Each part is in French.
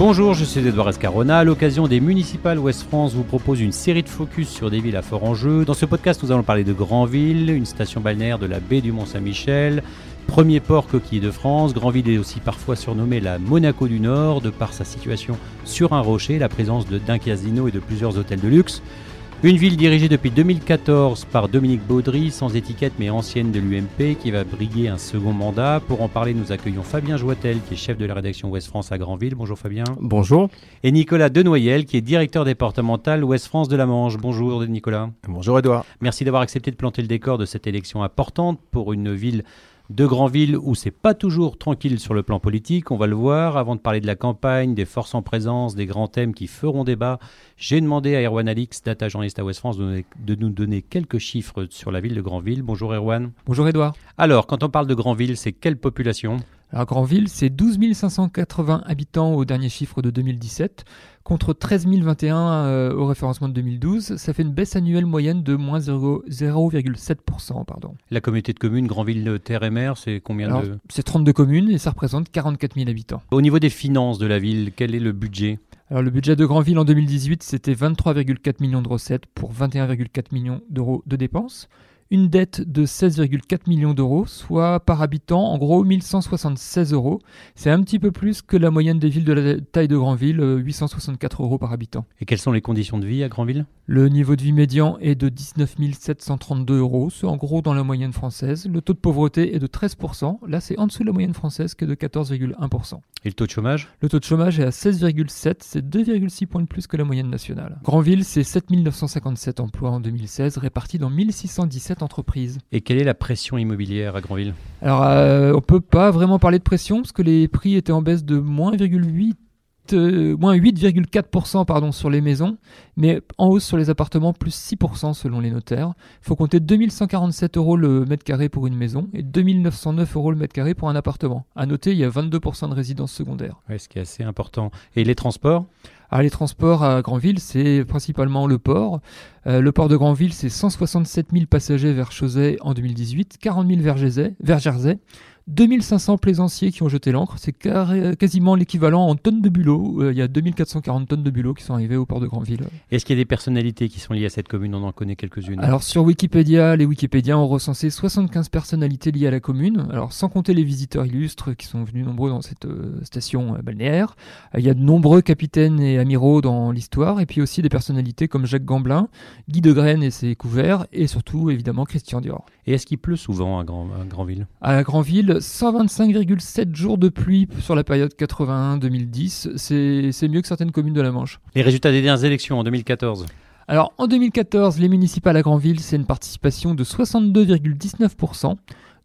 Bonjour, je suis Edouard Escarona. À l'occasion des municipales Ouest France vous propose une série de focus sur des villes à fort enjeu. Dans ce podcast, nous allons parler de Granville, une station balnéaire de la baie du Mont-Saint-Michel, premier port coquille de France. Granville est aussi parfois surnommé la Monaco du Nord de par sa situation sur un rocher, la présence d'un casino et de plusieurs hôtels de luxe. Une ville dirigée depuis 2014 par Dominique Baudry, sans étiquette mais ancienne de l'UMP, qui va briguer un second mandat. Pour en parler, nous accueillons Fabien Joitel, qui est chef de la rédaction Ouest France à Granville. Bonjour Fabien. Bonjour. Et Nicolas Denoyel, qui est directeur départemental Ouest France de la Manche. Bonjour Nicolas. Bonjour Edouard. Merci d'avoir accepté de planter le décor de cette élection importante pour une ville de Granville où c'est pas toujours tranquille sur le plan politique, on va le voir. Avant de parler de la campagne, des forces en présence, des grands thèmes qui feront débat, j'ai demandé à Erwan Alix, data journaliste à West France, de, nous donner quelques chiffres sur la ville de Granville. Bonjour Erwan. Bonjour Edouard. Alors, quand on parle de Granville, c'est quelle population? Alors Granville, c'est 12 580 habitants au dernier chiffre de 2017, contre 13 021 euh, au référencement de 2012. Ça fait une baisse annuelle moyenne de moins 0,7%. Pardon. La communauté de communes Granville-Terre et Mer, c'est combien de... C'est 32 communes et ça représente 44 000 habitants. Au niveau des finances de la ville, quel est le budget? Alors le budget de Granville en 2018, c'était 23,4 millions de recettes pour 21,4 millions d'euros de dépenses une dette de 16,4 millions d'euros, soit par habitant en gros 1176 euros. C'est un petit peu plus que la moyenne des villes de la taille de Granville, 864 euros par habitant. Et quelles sont les conditions de vie à Granville? Le niveau de vie médian est de 19 732 euros, c'est en gros dans la moyenne française. Le taux de pauvreté est de 13%, là c'est en dessous de la moyenne française qui est de 14,1%. Et le taux de chômage? Le taux de chômage est à 16,7, c'est 2,6 points de plus que la moyenne nationale. Granville, c'est 7957 emplois en 2016, répartis dans 1617 entreprise? Et quelle est la pression immobilière à Granville? Alors, euh, on peut pas vraiment parler de pression parce que les prix étaient en baisse de moins 8,8 euh, moins 8,4% pardon, sur les maisons, mais en hausse sur les appartements, plus 6% selon les notaires. Il faut compter 2147 euros le mètre carré pour une maison et 2909 euros le mètre carré pour un appartement. À noter, il y a 22% de résidences secondaires. Ouais, ce qui est assez important. Et les transports? Ah, les transports à Granville, c'est principalement le port. Euh, le port de Granville, c'est 167 000 passagers vers Chauzet en 2018, 40 000 vers, vers Jersey, 2500 plaisanciers qui ont jeté l'encre, c'est quasiment l'équivalent en tonnes de bulots. Euh, il y a 2440 tonnes de bulots qui sont arrivés au port de Granville. Est-ce qu'il y a des personnalités qui sont liées à cette commune? On en connaît quelques-unes. Alors sur Wikipédia, les Wikipédiens ont recensé 75 personnalités liées à la commune, alors sans compter les visiteurs illustres qui sont venus nombreux dans cette euh, station euh, balnéaire. il y a de nombreux capitaines et amiraux dans l'histoire, et puis aussi des personnalités comme Jacques Gamblin, Guy de Graine et ses couverts, et surtout évidemment Christian Dior. Et est-ce qu'il pleut souvent à, Grand, à Grandville À Grandville, 125,7 jours de pluie sur la période 81-2010. C'est mieux que certaines communes de la Manche. Les résultats des dernières élections en 2014 alors en 2014, les municipales à Grandville, c'est une participation de 62,19%.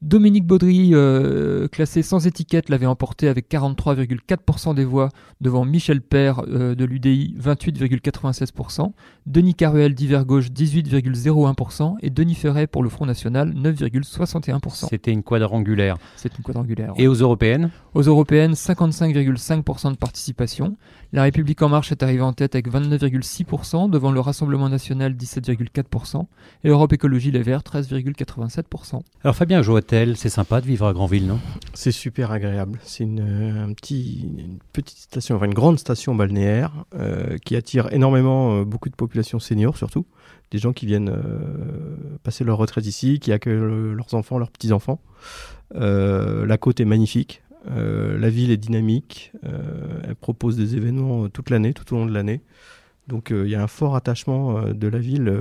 Dominique Baudry, euh, classé sans étiquette, l'avait emporté avec 43,4% des voix devant Michel Père euh, de l'UDI, 28,96%, Denis Caruel d'Hiver Gauche, 18,01% et Denis Ferret pour le Front National, 9,61%. C'était une quadrangulaire. C'est une quadrangulaire. Et aux européennes? Aux européennes, 55,5% de participation. La République En Marche est arrivée en tête avec 29,6% devant le Rassemblement National, 17,4% et Europe Écologie Les Verts, 13,87%. Alors Fabien Joatel, c'est sympa de vivre à Granville, non? C'est super agréable. C'est une, un petit, petite station, enfin une grande station balnéaire euh, qui attire énormément euh, beaucoup de populations seniors surtout, des gens qui viennent euh, passer leur retraite ici, qui accueillent leurs enfants, leurs petits-enfants. la côte est magnifique, la ville est dynamique, elle propose des événements toute l'année, tout au long de l'année. Donc il y a un fort attachement de la ville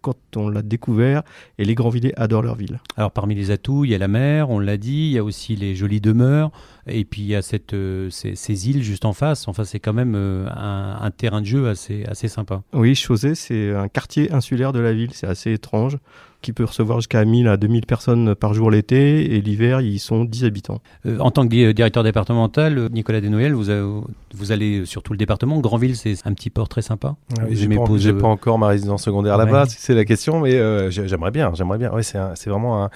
quand on l'a découvert et les Grandvillers adorent leur ville. Alors parmi les atouts, il y a la mer, on l'a dit, il y a aussi les jolies demeures et puis il y a cette, ces, îles juste en face. Enfin c'est quand même un, un, terrain de jeu assez, assez sympa. Oui, Chausey c'est un quartier insulaire de la ville, c'est assez étrange qui peut recevoir jusqu'à 1000 à 2000 personnes par jour l'été et l'hiver, ils sont 10 habitants. Euh, en tant que directeur départemental, euh, Nicolas Desnoyels, vous, vous allez sur tout le département. Grandville, c'est un petit port très sympa. Ah j'ai pas, pas, encore ma résidence secondaire là-bas, c'est la question, mais euh, j'aimerais bien. J'aimerais bien. Ouais, c'est vraiment un,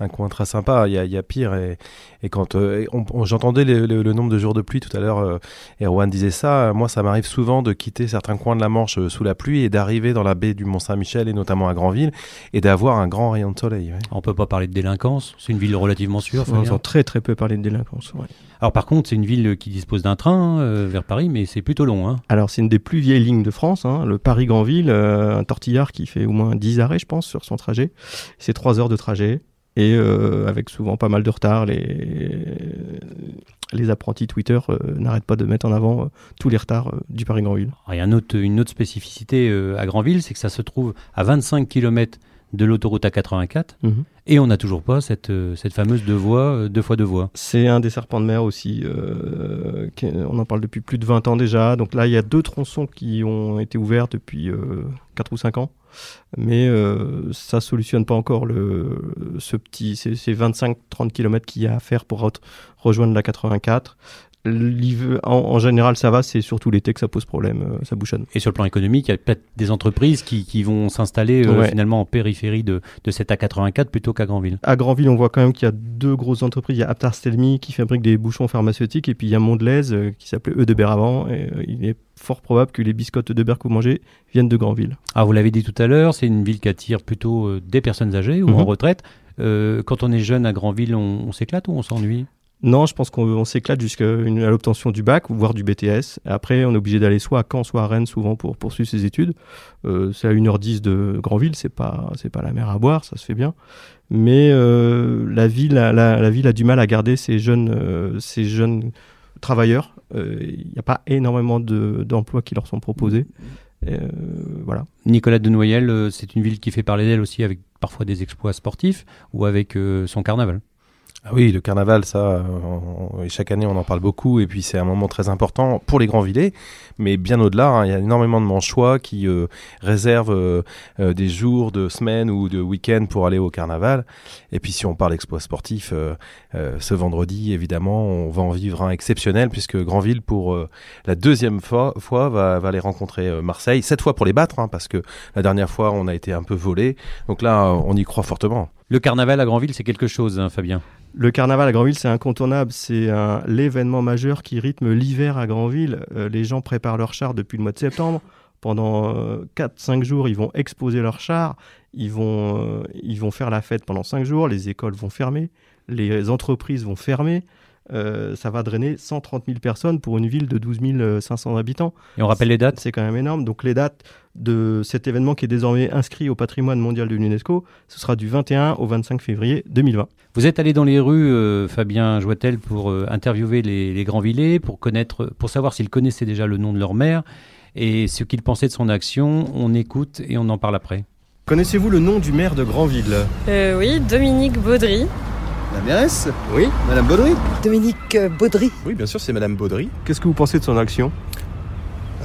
un coin très sympa. Il y a, il y a pire. Et, et quand euh, j'entendais le, le- le nombre de jours de pluie tout à l'heure, euh, Erwan disait ça. Moi, ça m'arrive souvent de quitter certains coins de la Manche euh, sous la pluie et d'arriver dans la baie du Mont-Saint-Michel et notamment à Granville et d'avoir un grand rayon de soleil. ouais. On peut pas parler de délinquance, c'est une ville relativement sûre. On entend très très peu parler de délinquance. ouais. Alors par contre, c'est une ville qui dispose d'un train euh, vers Paris, mais c'est plutôt long. Hein. Alors, c'est une des plus vieilles lignes de France, hein, le Paris-Granville, euh, un tortillard qui fait au moins 10 arrêts, je pense, sur son trajet. C'est 3 heures de trajet, et euh, avec souvent pas mal de retard. Les, les apprentis Twitter euh, n'arrêtent pas de mettre en avant euh, tous les retards du Paris-Granville. Alors, il y a une autre spécificité à Granville, c'est que ça se trouve à 25 km de l'autoroute A84, Mhm. et on n'a toujours pas cette, euh, cette fameuse deux voies, euh, deux fois deux voies. C'est un des serpents de mer aussi. euh, on en parle depuis plus de 20 ans déjà. Donc là, il y a deux tronçons qui ont été ouverts depuis euh, 4 ou 5 ans. Mais euh, ça solutionne pas encore le, ce petit, ces, ces 25-30 km qu'il y a à faire pour re- rejoindre la 84. L'hiver- En, en général, ça va. C'est surtout l'été que ça pose problème. euh, ça bouchonne. Et sur le plan économique, il y a peut-être des entreprises qui, qui vont s'installer euh, Ouais. finalement en périphérie de, de cette A84 plutôt qu'à Granville. À Granville, on voit quand même qu'il y a deux grosses entreprises. Il y a Aptar Stelmi qui fabrique des bouchons pharmaceutiques et puis il y a Mondelez euh, qui s'appelait. Et euh, il est fort probable que les biscottes que vous mangez viennent de Granville. Ah, vous l'avez dit tout à l'heure, c'est une ville qui attire plutôt des personnes âgées ou Mhm. en retraite. Euh, quand on est jeune à Granville, on, on s'éclate ou on s'ennuie? Non, je pense qu'on on s'éclate jusqu'à l'obtention du bac, voire du BTS. Après, on est obligé d'aller soit à Caen, soit à Rennes, souvent pour poursuivre ses études. Euh, c'est à 1h10 de Granville, c'est pas, c'est pas la mer à boire, ça se fait bien. Mais euh, la, ville la, ville a du mal à garder ces jeunes, euh, ces jeunes travailleurs. Euh, Il n'y a pas énormément de- d'emplois qui leur sont proposés. Euh, voilà. Nicolas de Noyel, euh, c'est une ville qui fait parler d'elle aussi avec parfois des exploits sportifs ou avec euh, son carnaval. Ah oui, le carnaval, ça, on- chaque année on en parle beaucoup, et puis c'est un moment très important pour les grands villets, mais bien au-delà, hein, il y a énormément de manchois qui euh, réservent euh, euh, des jours, de semaines ou de week-ends pour aller au carnaval. Et puis si on parle exploit sportif, ce vendredi, évidemment, on va en vivre un exceptionnel, puisque Grandville, pour la deuxième fois, va, aller rencontrer Marseille, cette fois pour les battre, hein, parce que la dernière fois on a été un peu volé, donc là on y croit fortement. Le carnaval à Granville, c'est quelque chose, hein, Fabien? Le carnaval à Granville, c'est incontournable. C'est l'événement majeur qui rythme l'hiver à Granville. Euh, les gens préparent leurs chars depuis le mois de septembre. Pendant 4-5 jours, ils vont exposer leurs chars. Ils vont, euh, ils vont faire la fête pendant 5 jours. Les écoles vont fermer. Les entreprises vont fermer. Euh, ça va drainer 130 000 personnes pour une ville de 12 500 habitants. Et on rappelle les dates? C'est quand même énorme. Donc les dates de cet événement qui est désormais inscrit au patrimoine mondial de l'UNESCO, ce sera du 21 au 25 février 2020. Vous êtes allé dans les rues, euh, Fabien Joitel, pour euh, interviewer les, les Granvillais, pour, connaître, pour savoir s'ils connaissaient déjà le nom de leur maire et ce qu'ils pensaient de son action. On écoute et on en parle après. Connaissez-vous le nom du maire de Granville? Euh, oui, Dominique Baudry. La mairesse Oui. Madame Baudry Dominique Baudry. Oui, bien sûr, c'est Madame Baudry. Qu'est-ce que vous pensez de son action?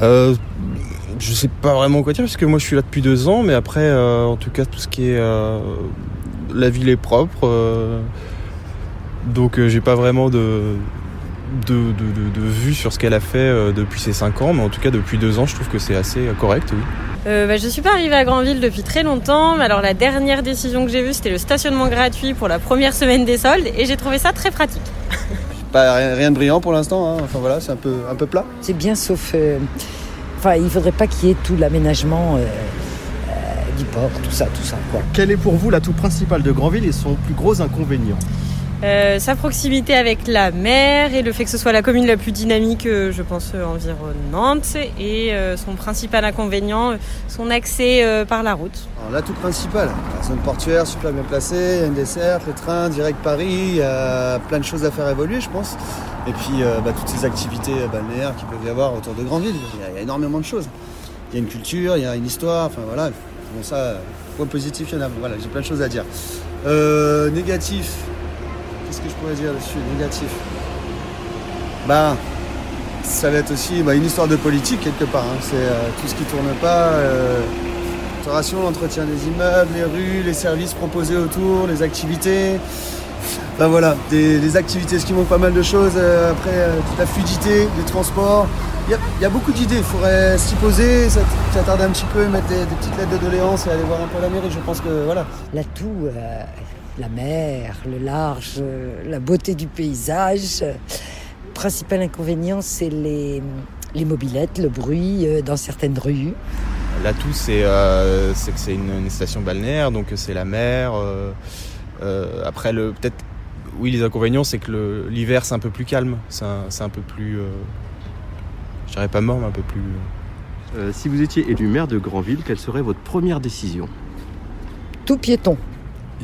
Euh, je sais pas vraiment quoi dire, parce que moi je suis là depuis deux ans, mais après, euh, en tout cas, tout ce qui est. euh, la ville est propre. euh, donc euh, j'ai pas vraiment de. De, de, de- de vue sur ce qu'elle a fait depuis ces cinq ans, mais en tout cas depuis deux ans, je trouve que c'est assez correct, oui. Euh, bah, je suis pas arrivée à Granville depuis très longtemps, mais alors la dernière décision que j'ai vue, c'était le stationnement gratuit pour la première semaine des soldes, et j'ai trouvé ça très pratique. Pas rien, rien de brillant pour l'instant, hein. enfin voilà, c'est un peu, un peu plat. C'est bien sauf. euh, Enfin, il faudrait pas qu'il y ait tout l'aménagement euh, euh, du port, tout ça, tout ça. Quoi. Quel est pour vous l'atout principal de Granville et son plus gros inconvénient? Euh, sa proximité avec la mer et le fait que ce soit la commune la plus dynamique, euh, je pense, euh, environnante, et son principal inconvénient, son accès par la route. Alors, L'atout principal, la zone portuaire super bien placée, dessert, le train, direct Paris, il y a plein de choses à faire évoluer, je pense. Et puis bah, toutes ces activités balnéaires qu'il peut y avoir autour de Grandville, il y, a, énormément de choses. Il y a une culture, il y a une histoire, enfin voilà. Bon, ça, point positif, il y en a. Voilà, j'ai plein de choses à dire. Négatif, qu'est-ce que je pourrais dire dessus Négatif? Bah, ça va être aussi bah, une histoire de politique quelque part. hein. C'est euh, tout ce qui tourne pas. Euh, restauration, l'entretien des immeubles, les rues, les services proposés autour, les activités. Ben voilà, des, activités, ce qui manque pas mal de choses. euh, après, euh, toute la fluidité, les transports. Il y a, beaucoup d'idées, il faudrait s'y poser, s'at- s'attarder un petit peu, mettre des, petites lettres de doléances et aller voir un peu la mairie. Je pense que voilà. L'atout, la mer, le large, la beauté du paysage. Principal inconvénient, c'est les, les mobilettes, le bruit euh, dans certaines rues. L'atout, c'est euh, c'est que c'est une, une station balnéaire, donc c'est la mer. euh, euh, après, le peut-être, oui, les inconvénients, c'est que l'hiver, c'est un peu plus calme. C'est un, peu plus, euh, je dirais pas mort, mais un peu plus. Euh, si vous étiez élu maire de Granville, quelle serait votre première décision? Tout piéton.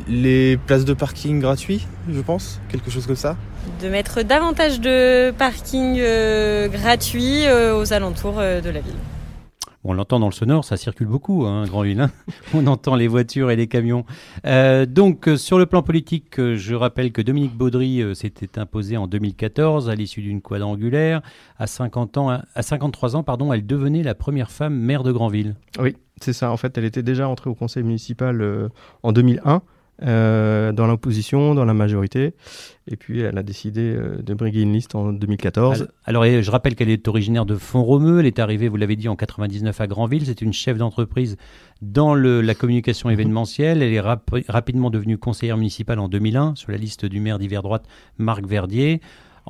Les places de parking gratuits, je pense, quelque chose comme ça. De mettre davantage de parking euh, gratuits euh, aux alentours euh, de la ville. On l'entend dans le sonore, ça circule beaucoup, hein, Grandville. hein. On entend les voitures et les camions. Euh, donc, sur le plan politique, je rappelle que Dominique Baudry euh, s'était imposée en 2014 à l'issue d'une quadrangulaire. À 50 ans, à 53 ans, pardon, elle devenait la première femme maire de Grandville. Oui, c'est ça. En fait, elle était déjà entrée au conseil municipal euh, en 2001, euh, dans l'opposition, dans la majorité. Et puis, elle a décidé euh, de briguer une liste en 2014. Alors, et je rappelle qu'elle est originaire de Font-Romeu. Elle est arrivée, vous l'avez dit, en 99 à Granville. C'est une chef d'entreprise dans le- la communication événementielle. Elle est rapi- rapidement devenue conseillère municipale en 2001 sur la liste du maire d'hiver droite, Marc Verdier.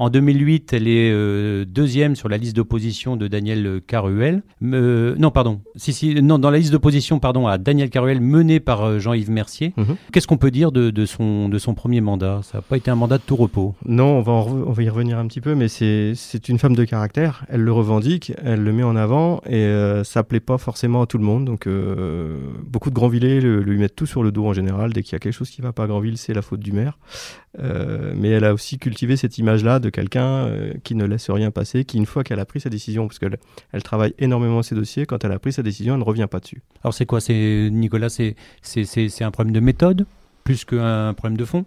En 2008, elle est euh, deuxième sur la liste d'opposition de Daniel Caruel. Euh, non, pardon. Si, si, non, dans la liste d'opposition, pardon, à Daniel Caruel, menée par euh, Jean-Yves Mercier. Mhm. Qu'est-ce qu'on peut dire de, de son, de son premier mandat? Ça n'a pas été un mandat de tout repos. Non, on va, on y revenir un petit peu, mais c'est une femme de caractère. Elle le revendique, elle le met en avant, et euh, ça plaît pas forcément à tout le monde. Donc, beaucoup de Grandvillers le- lui mettent tout sur le dos en général. Dès qu'il y a quelque chose qui va pas à Grandville, c'est la faute du maire. Mais elle a aussi cultivé cette image-là de quelqu'un euh, qui ne laisse rien passer, qui une fois qu'elle a pris sa décision, parce qu'elle elle travaille énormément ses dossiers, quand elle a pris sa décision, elle ne revient pas dessus. Alors c'est quoi? C'est Nicolas, c'est un problème de méthode plus qu'un problème de fond?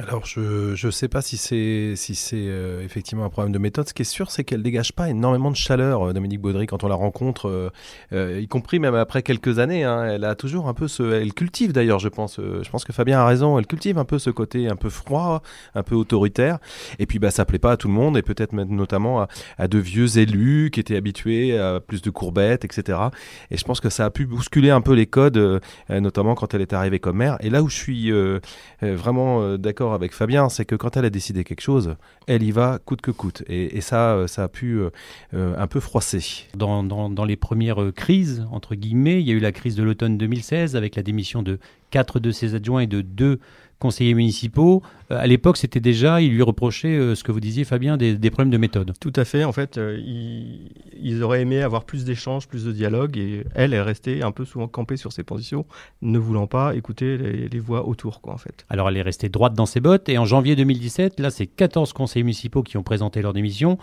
Alors, je ne sais pas si c'est si c'est euh, effectivement un problème de méthode. Ce qui est sûr, c'est qu'elle dégage pas énormément de chaleur, euh, Dominique Baudry, quand on la rencontre, euh, y compris même après quelques années. hein. elle a toujours un peu ce. Elle cultive d'ailleurs, je pense. je pense que Fabien a raison. Elle cultive un peu ce côté un peu froid, un peu autoritaire. Et puis, bah, ça plaît pas à tout le monde, et peut-être notamment à, à de vieux élus qui étaient habitués à plus de courbettes, etc. Et je pense que ça a pu bousculer un peu les codes, notamment quand elle est arrivée comme maire. Et là où je suis vraiment euh, avec Fabien, c'est que quand elle a décidé quelque chose, elle y va coûte que coûte. Et, ça, euh, ça a pu euh, euh, un peu froisser. dans, dans, les premières crises, entre guillemets. Il y a eu la crise de l'automne 2016 avec la démission de quatre de ses adjoints et de deux conseillers municipaux. Euh, à l'époque, c'était déjà, il lui reprochait euh, ce que vous disiez, Fabien, des, des problèmes de méthode. Tout à fait. En fait, euh, ils, ils auraient aimé avoir plus d'échanges, plus de dialogue, et elle est restée un peu souvent campée sur ses positions, ne voulant pas écouter les, les voix autour, quoi, en fait. Alors, elle est restée droite dans ses bottes. Et en janvier 2017, là, c'est 14 conseillers municipaux qui ont présenté leur démission.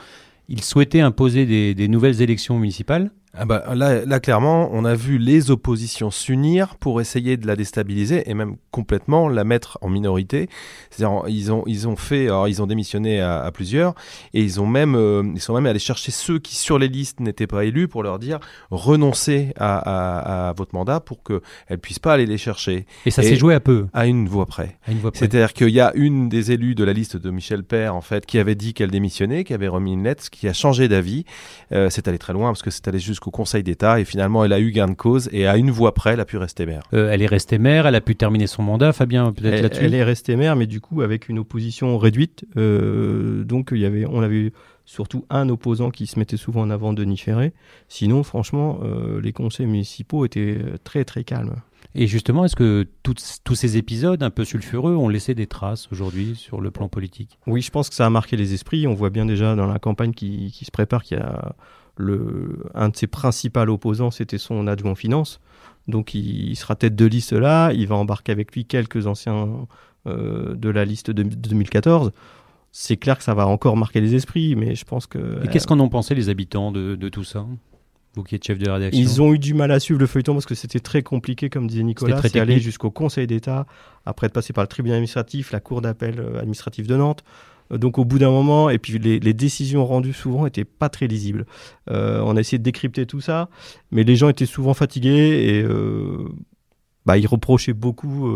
Ils souhaitaient imposer des, des nouvelles élections municipales. Ah bah, là, là, clairement, on a vu les oppositions s'unir pour essayer de la déstabiliser et même complètement la mettre en minorité. C'est-à-dire, ils ont, ils ont fait, alors ils ont démissionné à, à plusieurs et ils ont même, euh, ils sont même allés chercher ceux qui sur les listes n'étaient pas élus pour leur dire renoncez à, à- à votre mandat pour que elles puissent pas aller les chercher Et ça s'est joué à peu, à une voix près. à une voix près. C'est-à-dire qu'il y a une des élus de la liste de Michel Père, en fait, qui avait dit qu'elle démissionnait, qui avait remis une lettre, qui a changé d'avis. Euh, c'est allé très loin parce que c'est allé jusqu'au Conseil d'État et finalement elle a eu gain de cause et à une voix près, elle a pu rester maire. Euh, elle est restée maire, elle a pu terminer son mandat. Fabien, peut-être Elle, là-dessus elle est restée maire, mais du coup avec une opposition réduite. Euh, donc il y avait, on avait surtout un opposant qui se mettait souvent en avant, Denis Ferré. Sinon, franchement, euh, les conseils municipaux étaient très très calmes. Et justement, est-ce que tous ces épisodes un peu sulfureux ont laissé des traces aujourd'hui sur le plan politique? Oui, je pense que ça a marqué les esprits. On voit bien déjà dans la campagne qui, qui se prépare qu'il y a le, un de ses principaux opposants, c'était son adjoint en finance. Donc il, il sera tête de liste là. Il va embarquer avec lui quelques anciens euh, de la liste de, de 2014. C'est clair que ça va encore marquer les esprits, mais je pense que Et qu'est-ce qu'en ont pensé les habitants de, de tout ça? Vous qui êtes chef de rédaction? Ils ont eu du mal à suivre le feuilleton parce que c'était très compliqué, comme disait Nicolas. C'est aller jusqu'au Conseil d'État, après de passer par le tribunal administratif, la Cour d'appel euh, administrative de Nantes. Euh, Donc au bout d'un moment, et puis les, décisions rendues souvent n'étaient pas très lisibles. Euh, on a essayé de décrypter tout ça, mais les gens étaient souvent fatigués et euh, bah, ils reprochaient beaucoup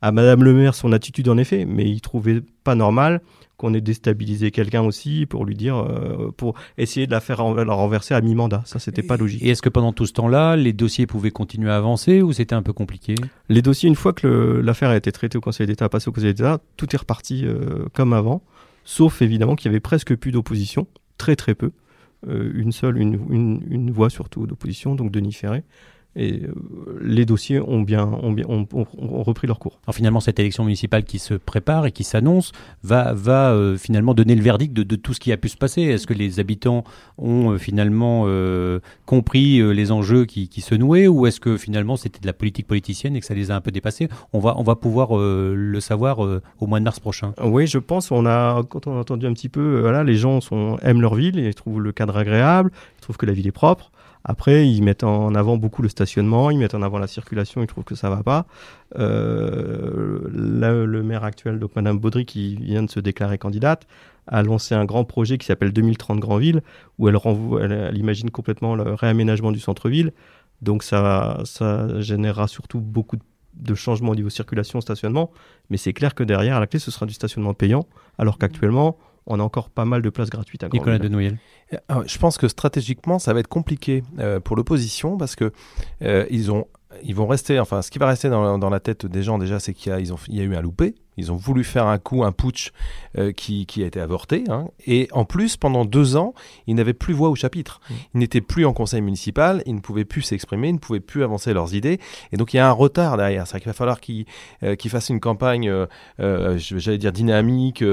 à Madame le maire son attitude en effet, mais il trouvait pas normal qu'on ait déstabilisé quelqu'un aussi pour lui dire, euh, pour essayer de la faire la renverser à mi-mandat. Ça, c'était pas logique. Et est-ce que pendant tout ce temps-là, les dossiers pouvaient continuer à avancer ou c'était un peu compliqué? Les dossiers, une fois que l'affaire a été traitée au Conseil d'État, passée au Conseil d'État, tout est reparti euh, comme avant, sauf évidemment qu'il y avait presque plus d'opposition, très très peu, Euh, une seule, une, une, une voix surtout d'opposition, donc Denis Ferré. Et euh, les dossiers ont bien, ont bien ont, ont- ont repris leur cours. Alors finalement, cette élection municipale qui se prépare et qui s'annonce va, va euh, finalement donner le verdict de, de tout ce qui a pu se passer. Est-ce que les habitants ont euh, finalement euh, compris les enjeux qui, qui se nouaient ou est-ce que finalement c'était de la politique politicienne et que ça les a un peu dépassés? On va, on va pouvoir le savoir au mois de mars prochain. Oui, je pense. On a, quand on a entendu un petit peu, voilà, les gens sont, aiment leur ville et trouvent le cadre agréable, ils trouvent que la ville est propre. Après, ils mettent en avant beaucoup le stationnement, ils mettent en avant la circulation, ils trouvent que ça va pas. Euh, le maire actuel, donc Madame Baudry, qui vient de se déclarer candidate, a lancé un grand projet qui s'appelle 2030 Grandville, où elle, renvoie, imagine complètement le réaménagement du centre-ville. Donc ça, ça générera surtout beaucoup de de changements au niveau circulation, stationnement, mais c'est clair que derrière, à la clé, ce sera du stationnement payant, alors qu'actuellement, on a encore pas mal de places gratuites à Nicolas Grandville. de Noël. Ah, Je pense que stratégiquement, ça va être compliqué euh, pour l'opposition parce que euh, ils ont, ils vont rester. Enfin, ce qui va rester dans, dans la tête des gens déjà, c'est qu'il y a, ils ont, il y a eu un loupé. Ils ont voulu faire un coup, un putsch euh, qui, qui a été avorté. hein. Et en plus, pendant deux ans, ils n'avaient plus voix au chapitre. Ils n'étaient plus en conseil municipal. Ils ne pouvaient plus s'exprimer. Ils ne pouvaient plus avancer leurs idées. Et donc, il y a un retard derrière. C'est-à-dire qu'il va falloir qu'ils euh, fassent une campagne, euh, j'allais dire dynamique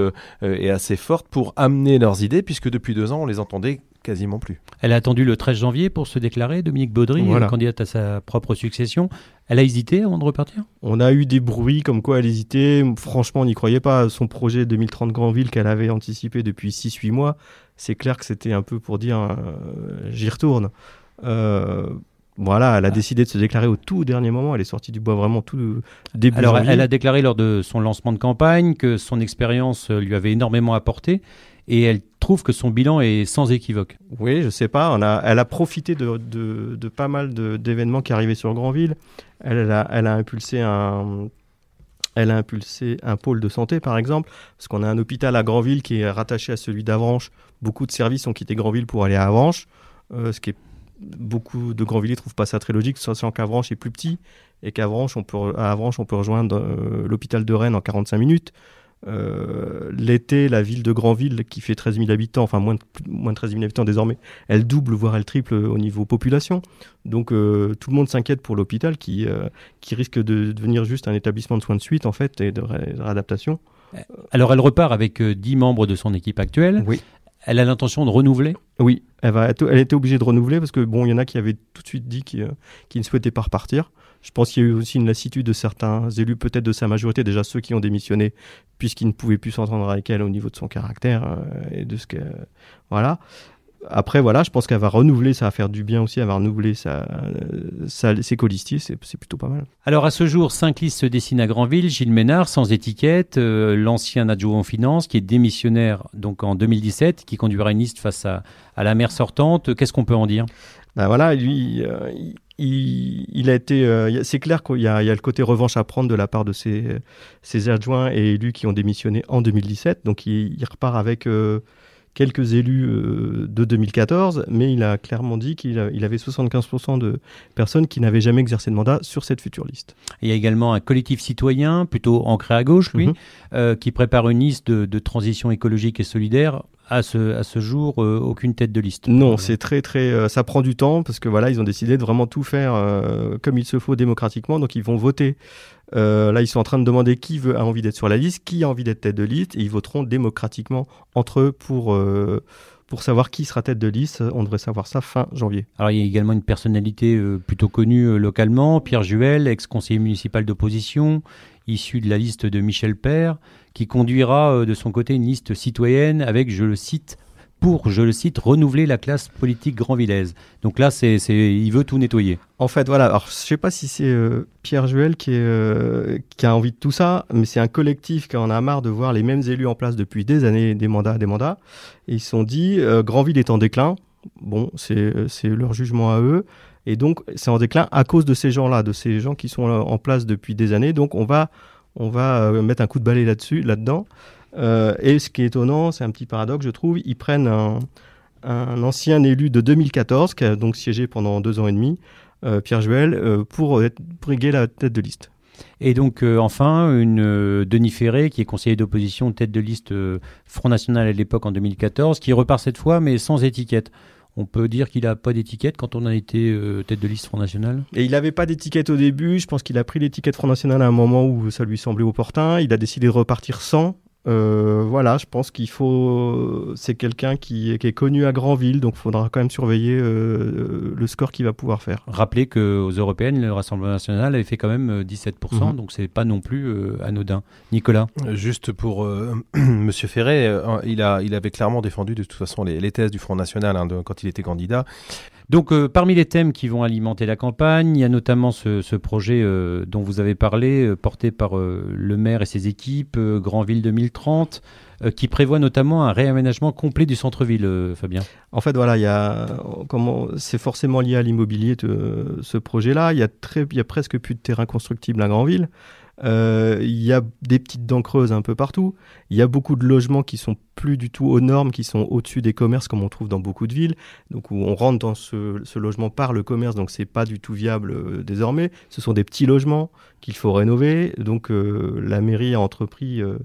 et assez forte pour amener leurs idées, puisque depuis deux ans, on les entendait quasiment plus. Elle a attendu le 13 janvier pour se déclarer, Dominique Baudry, Voilà. candidate à sa propre succession. Elle a hésité avant de repartir? On a eu des bruits comme quoi elle hésitait. Franchement, on n'y croyait pas. Son projet 2030 Grandville qu'elle avait anticipé depuis 6-8 mois, c'est clair que c'était un peu pour dire euh, j'y retourne. Euh, voilà, elle a décidé de se déclarer au tout dernier moment. Elle est sortie du bois vraiment tout début Alors, janvier. elle a déclaré lors de son lancement de campagne que son expérience euh, lui avait énormément apporté et elle trouve que son bilan est sans équivoque. Oui, je sais pas. On a, elle a profité de, pas mal d'événements qui arrivaient sur Grandville. Elle, a, impulsé un, elle a impulsé un pôle de santé, par exemple, parce qu'on a un hôpital à Grandville qui est rattaché à celui d'Avranches. Beaucoup de services ont quitté Grandville pour aller à Avranches, euh, ce qui est beaucoup de Grandvilliers trouvent pas ça très logique, sachant qu'Avranches est plus petit et qu'Avranches, on peut, Avranches, on peut rejoindre euh, l'hôpital de Rennes en 45 minutes. Euh, L'été, la ville de Grandville, qui fait 13 000 habitants, enfin moins de, moins de 13 000 habitants désormais, elle double, voire elle triple au niveau population. Donc euh, tout le monde s'inquiète pour l'hôpital qui, euh, qui risque de devenir juste un établissement de soins de suite en fait et de, ré- de réadaptation. Alors, elle repart avec euh, 10 membres de son équipe actuelle. Oui. Elle a l'intention de renouveler? Oui, elle, va elle était obligée de renouveler parce que bon, il y en a qui avaient tout de suite dit qu'ils euh, qu'ils ne souhaitaient pas repartir. Je pense qu'il y a eu aussi une lassitude de certains élus, peut-être de sa majorité, déjà ceux qui ont démissionné, puisqu'ils ne pouvaient plus s'entendre avec elle au niveau de son caractère euh, et de ce que voilà. Après, voilà, je pense qu'elle va renouveler, ça va faire du bien aussi, elle va renouveler sa, sa- ses colistiers, c'est c'est plutôt pas mal. Alors, à ce jour, cinq listes se dessinent à Granville. Gilles Ménard, sans étiquette, euh, l'ancien adjoint en finance, qui est démissionnaire donc en 2017, qui conduira une liste face à, à la maire sortante. Qu'est-ce qu'on peut en dire? Ben voilà, lui, euh, il, il- il a été. euh, c'est clair qu'il y y a le côté revanche à prendre de la part de ses, ses adjoints et élus qui ont démissionné en 2017. Donc il, il repart avec euh, quelques élus euh, de 2014, mais il a clairement dit qu'il avait 75% de personnes qui n'avaient jamais exercé de mandat sur cette future liste. Il y a également un collectif citoyen, plutôt ancré à gauche, lui, Mhm. euh, qui prépare une liste de, de transition écologique et solidaire. À ce, à ce jour, euh, aucune tête de liste. Non, c'est très très. euh, ça prend du temps parce que voilà, ils ont décidé de vraiment tout faire euh, comme il se faut démocratiquement. Donc ils vont voter. Là, ils sont en train de demander qui veut, a envie d'être sur la liste, qui a envie d'être tête de liste, et ils voteront démocratiquement entre eux pour pour savoir qui sera tête de liste. On devrait savoir ça fin janvier. Alors, il y a également une personnalité euh, plutôt connue euh, localement, Pierre Juel, ex-conseiller municipal d'opposition, issu de la liste de Michel Père, qui conduira euh, de son côté une liste citoyenne avec, je le cite, pour, je le cite, renouveler la classe politique grandvillaise. Donc là, c'est, il veut tout nettoyer. En fait, voilà. Alors, je sais pas si c'est euh, Pierre Juel qui, est, euh, qui a envie de tout ça, mais c'est un collectif qui en a marre de voir les mêmes élus en place depuis des années, des mandats, des mandats. Ils se sont dit, euh, Grandville est en déclin. Bon, c'est leur jugement à eux. Et donc, c'est en déclin à cause de ces gens-là, de ces gens qui sont en place depuis des années. Donc, on va, on va euh, mettre un coup de balai là-dessus, là-dedans. Euh, et ce qui est étonnant, c'est un petit paradoxe, je trouve, ils prennent un, ancien élu de 2014, qui a donc siégé pendant deux ans et demi, euh, Pierre Juel, pour être briguer la tête de liste. Et donc, enfin, une Denis Ferré, qui est conseiller d'opposition, tête de liste Front National à l'époque en 2014, qui repart cette fois, mais sans étiquette. On peut dire qu'il n'a pas d'étiquette quand on a été euh, tête de liste Front National? Et il n'avait pas d'étiquette au début. Je pense qu'il a pris l'étiquette Front National à un moment où ça lui semblait opportun. Il a décidé de repartir sans. Euh, voilà, je pense qu'il faut. C'est quelqu'un qui, est- qui est connu à Granville, donc il faudra quand même surveiller euh, le score qu'il va pouvoir faire. Rappelez qu'aux Européennes, le Rassemblement National avait fait quand même euh, 17%, Mhm. donc c'est pas non plus euh, anodin. Nicolas Juste pour euh, Monsieur Ferré, euh, il, a, il avait clairement défendu de toute façon les, les thèses du Front National hein, de- quand il était candidat. Donc, euh, parmi les thèmes qui vont alimenter la campagne, il y a notamment ce, projet euh, dont vous avez parlé, euh, porté par le maire et ses équipes, euh, Grandville 2030, euh, qui prévoit notamment un réaménagement complet du centre-ville, Fabien. En fait, voilà, c'est forcément lié à l'immobilier ce projet-là. Il y a presque plus de terrain constructible à Granville. Euh, il y a des petites dents creuses un peu partout. Il y a beaucoup de logements qui sont plus du tout aux normes, qui sont au-dessus des commerces comme on trouve dans beaucoup de villes. Donc on rentre dans ce, logement par le commerce, donc c'est pas du tout viable euh, désormais. Ce sont des petits logements qu'il faut rénover. Donc euh, la mairie a entrepris euh,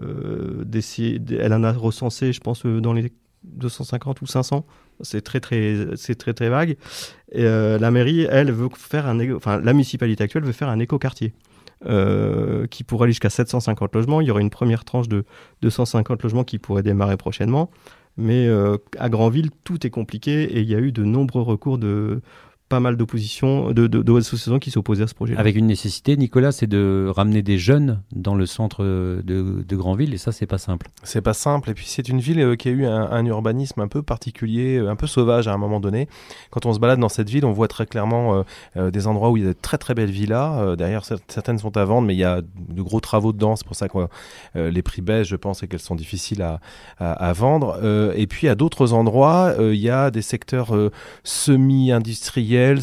elle en a recensé, je pense, dans les 250 ou 500. C'est très très c'est très très vague. La mairie, elle veut faire un, éco- enfin la municipalité actuelle veut faire un écoquartier euh, qui pourrait aller jusqu'à 750 logements. Il y aurait une première tranche de 250 logements qui pourrait démarrer prochainement. Mais euh, à Granville, tout est compliqué et il y a eu de nombreux recours de pas mal d'oppositions, de, de, d'associations qui s'opposaient à ce projet. Avec une nécessité, Nicolas, c'est de ramener des jeunes dans le centre de, de Grandville, et ça, c'est pas simple. C'est pas simple. Et puis c'est une ville euh, qui a eu un, un urbanisme un peu particulier, euh, un peu sauvage à un moment donné. Quand on se balade dans cette ville, on voit très clairement euh, des endroits où il y a de très très belles villas. Euh, cer- certaines sont à vendre, mais il y a de gros travaux dedans. C'est pour ça que euh, les prix baissent, je pense, et qu'elles sont difficiles à, à, à vendre. Euh, et puis à d'autres endroits, euh, il y a des secteurs euh, semi-industriels,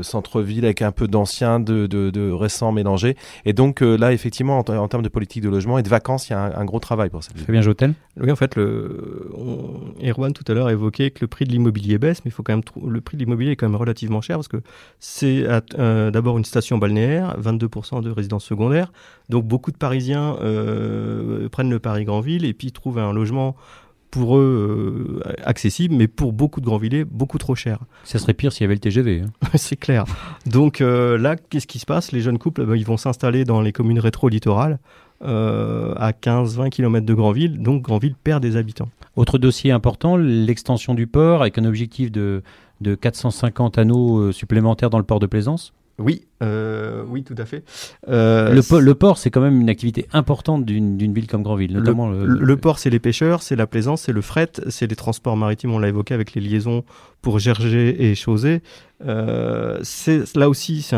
semi-centre-ville avec un peu d'anciens, de, de, de récents mélangés. Et donc euh, là, effectivement, en, en termes de politique de logement et de vacances, il y a un, un gros travail pour ville. Fabien Jotel Oui, en fait, le, on, Erwan tout à l'heure évoquait que le prix de l'immobilier baisse, mais il faut quand même trou- le prix de l'immobilier est quand même relativement cher parce que c'est euh, d'abord une station balnéaire, 22% de résidences secondaires, donc beaucoup de Parisiens euh, prennent le Paris Grandville et puis trouvent un logement pour eux euh, accessible, mais pour beaucoup de Grandvillers beaucoup trop cher. Ça serait pire s'il y avait le TGV. hein. c'est clair. Donc euh, là, qu'est-ce qui se passe? Les jeunes couples, ben, ils vont s'installer dans les communes rétro-littorales euh, à 15-20 km de Grandville, donc Grandville perd des habitants. Autre dossier important, l'extension du port, avec un objectif de, de 450 anneaux euh, supplémentaires dans le port de Plaisance. Oui, euh, oui, tout à fait. Euh, Le, po- le port, c'est quand même une activité importante d'une ville comme Grandville, le, notamment le, le- le port, c'est les pêcheurs, c'est la plaisance, c'est le fret, c'est les transports maritimes, on l'a évoqué avec les liaisons pour Gerger et Chausey. Euh, c'est là aussi, c'est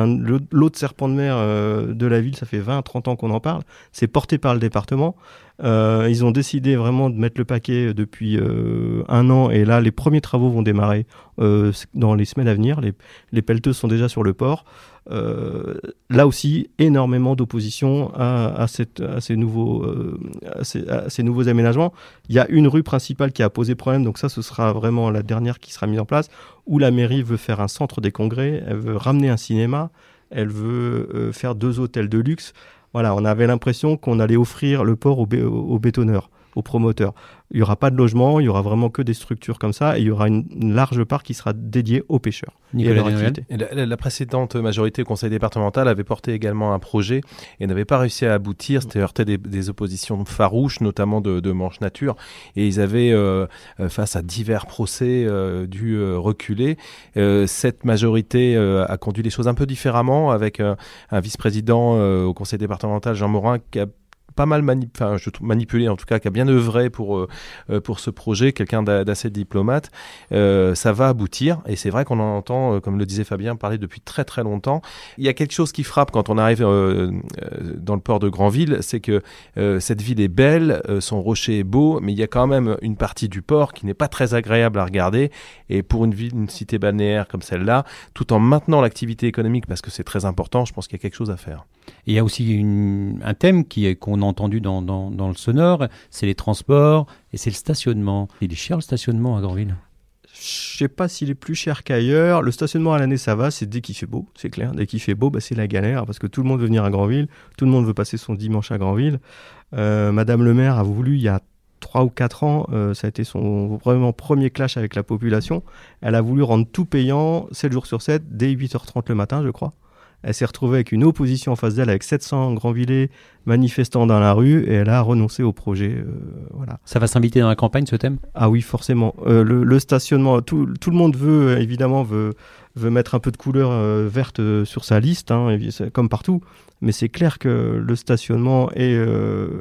l'autre serpent de mer euh, de la ville, ça fait 20-30 ans qu'on en parle, c'est porté par le département. Euh, ils ont décidé vraiment de mettre le paquet depuis euh, un an et là, les premiers travaux vont démarrer euh, dans les semaines à venir. Les, les pelleteuses sont déjà sur le port. Euh, là aussi, énormément d'opposition à, à, cette- à ces nouveaux, euh, à ces- ces nouveaux aménagements. Il y a une rue principale qui a posé problème, donc ça, ce sera vraiment la dernière qui sera mise en place, où la mairie veut faire un centre des congrès, elle veut ramener un cinéma, elle veut euh, faire deux hôtels de luxe. Voilà, on avait l'impression qu'on allait offrir le port aux, bé- aux bétonneurs, aux promoteurs. Il n'y aura pas de logement, il y aura vraiment que des structures comme ça, et il y aura une, une large part qui sera dédiée aux pêcheurs. et à Nicolas leur Desnoyers. activité. Et la, précédente majorité au conseil départemental avait porté également un projet et n'avait pas réussi à aboutir. C'était heurté des, des oppositions farouches, notamment de, de Manche Nature. Et ils avaient, euh, euh, face à divers procès, euh, dû euh, reculer. Euh, cette majorité euh, a conduit les choses un peu différemment avec euh, un vice-président euh, au conseil départemental, Jean Morin, qui a pas mal manipulé en tout cas, qui a bien œuvré pour, euh, euh, pour ce projet, quelqu'un d'a- d'assez diplomate. Euh, ça va aboutir et c'est vrai qu'on en entend, comme le disait Fabien, parler depuis très très longtemps. Il y a quelque chose qui frappe quand on arrive dans le port de Granville, c'est que cette ville est belle, son rocher est beau, mais il y a quand même une partie du port qui n'est pas très agréable à regarder. Et pour une ville, une cité balnéaire comme celle-là, tout en maintenant l'activité économique parce que c'est très important, je pense qu'il y a quelque chose à faire. Et il y a aussi un thème qui qu'on a entendu dans, le sonore, c'est les transports et c'est le stationnement. Il est cher le stationnement à Granville? Je sais pas s'il est plus cher qu'ailleurs. Le stationnement à l'année, ça va, c'est dès qu'il fait beau, c'est clair. Dès qu'il fait beau, bah, c'est la galère parce que tout le monde veut venir à Granville, tout le monde veut passer son dimanche à Granville. Euh, Madame le maire a voulu, il y a 3 ou 4 ans, euh, ça a été son vraiment premier clash avec la population. Elle a voulu rendre tout payant 7 jours sur 7, dès 8h30 le matin, je crois. Elle s'est retrouvée avec une opposition en face d'elle, avec 700 Grandvillais manifestants dans la rue, et elle a renoncé au projet. euh, voilà. Ça va s'inviter dans la campagne ce thème? Ah oui, forcément. Euh, le, le stationnement, tout, tout le monde veut, évidemment, veut, veut mettre un peu de couleur euh, verte sur sa liste, hein, comme partout. Mais c'est clair que le stationnement et,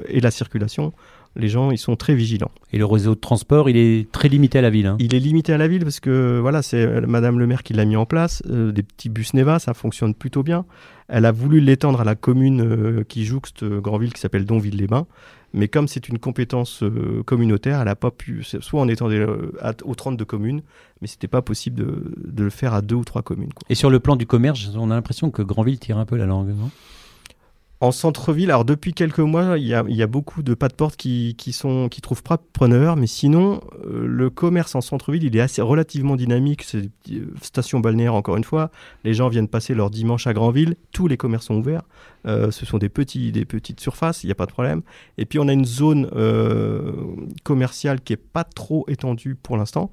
et la circulation, les gens, ils sont très vigilants. Et le réseau de transport, il est très limité à la ville. hein. Il est limité à la ville parce que voilà, c'est euh, Madame le maire qui l'a mis en place. euh, des petits bus Neva, ça fonctionne plutôt bien. Elle a voulu l'étendre à la commune euh, qui jouxte euh, Grandville, qui s'appelle Donville-les-Bains. Mais comme c'est une compétence communautaire, elle n'a pas pu. Soit on étendait euh, à- aux 32 communes, mais c'était pas possible de, de le faire à deux ou trois communes. quoi. Et sur le plan du commerce, on a l'impression que Granville tire un peu la langue. non? En centre-ville, alors depuis quelques mois, il y a, beaucoup de pas de porte qui, qui, sont, qui trouvent pas preneur, mais sinon, euh, le commerce en centre-ville, il est assez relativement dynamique. C'est euh, stations balnéaires, encore une fois. Les gens viennent passer leur dimanche à Granville. Tous les commerces sont ouverts. Euh, ce sont des, petits, des petites surfaces, il n'y a pas de problème. Et puis, on a une zone commerciale qui est pas trop étendue pour l'instant.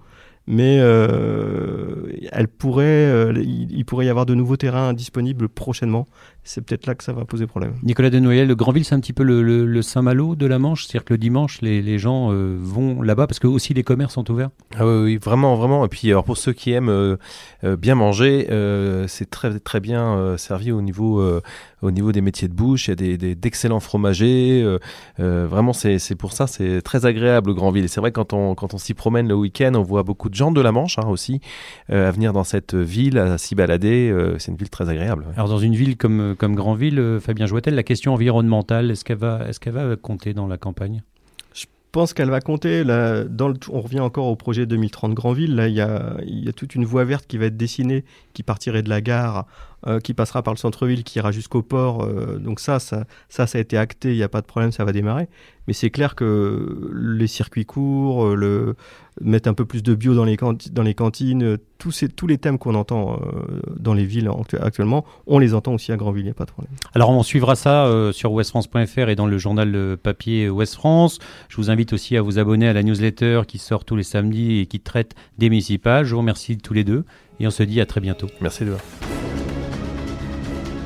Mais euh, elle pourrait, euh, il, il pourrait y avoir de nouveaux terrains disponibles prochainement. C'est peut-être là que ça va poser problème. Nicolas de Noël, le Granville, c'est un petit peu le, le- le Saint-Malo de la Manche. C'est-à-dire que le dimanche, les, les gens euh, vont là-bas parce que aussi les commerces sont ouverts. Ah oui, oui, vraiment, vraiment. Et puis, alors pour ceux qui aiment bien manger, euh, c'est très, très bien euh, servi au niveau, euh, au niveau des métiers de bouche. Il y a des, des- d'excellents fromagers. euh, euh, vraiment, c'est, c'est pour ça, c'est très agréable, Grandville. Et c'est vrai, quand on, quand on s'y promène le week-end, on voit beaucoup de gens de la Manche hein, aussi euh, à venir dans cette ville, à s'y balader. euh, c'est une ville très agréable. ouais. Alors dans une ville comme, comme Granville, euh, Fabien Joitel, la question environnementale, est-ce qu'elle va, est-ce qu'elle va compter dans la campagne? Je pense qu'elle va compter. Là, dans le, on revient encore au projet 2030 Grandville. Là, il y a, il y a toute une voie verte qui va être dessinée, qui partirait de la gare, euh, qui passera par le centre-ville, qui ira jusqu'au port. euh, donc ça, ça, ça, ça a été acté. Il n'y a pas de problème, ça va démarrer. Mais c'est clair que les circuits courts, euh, le mettre un peu plus de bio dans les, canti- dans les cantines, tous, ces, tous les thèmes qu'on entend euh, dans les villes actu- actuellement, on les entend aussi à Grandville. Il n'y a pas de problème. Alors on suivra ça euh, sur westfrance.fr et dans le journal papier Ouest France. Je vous invite aussi à vous abonner à la newsletter qui sort tous les samedis et qui traite des municipales. Je vous remercie tous les deux et on se dit à très bientôt. Merci de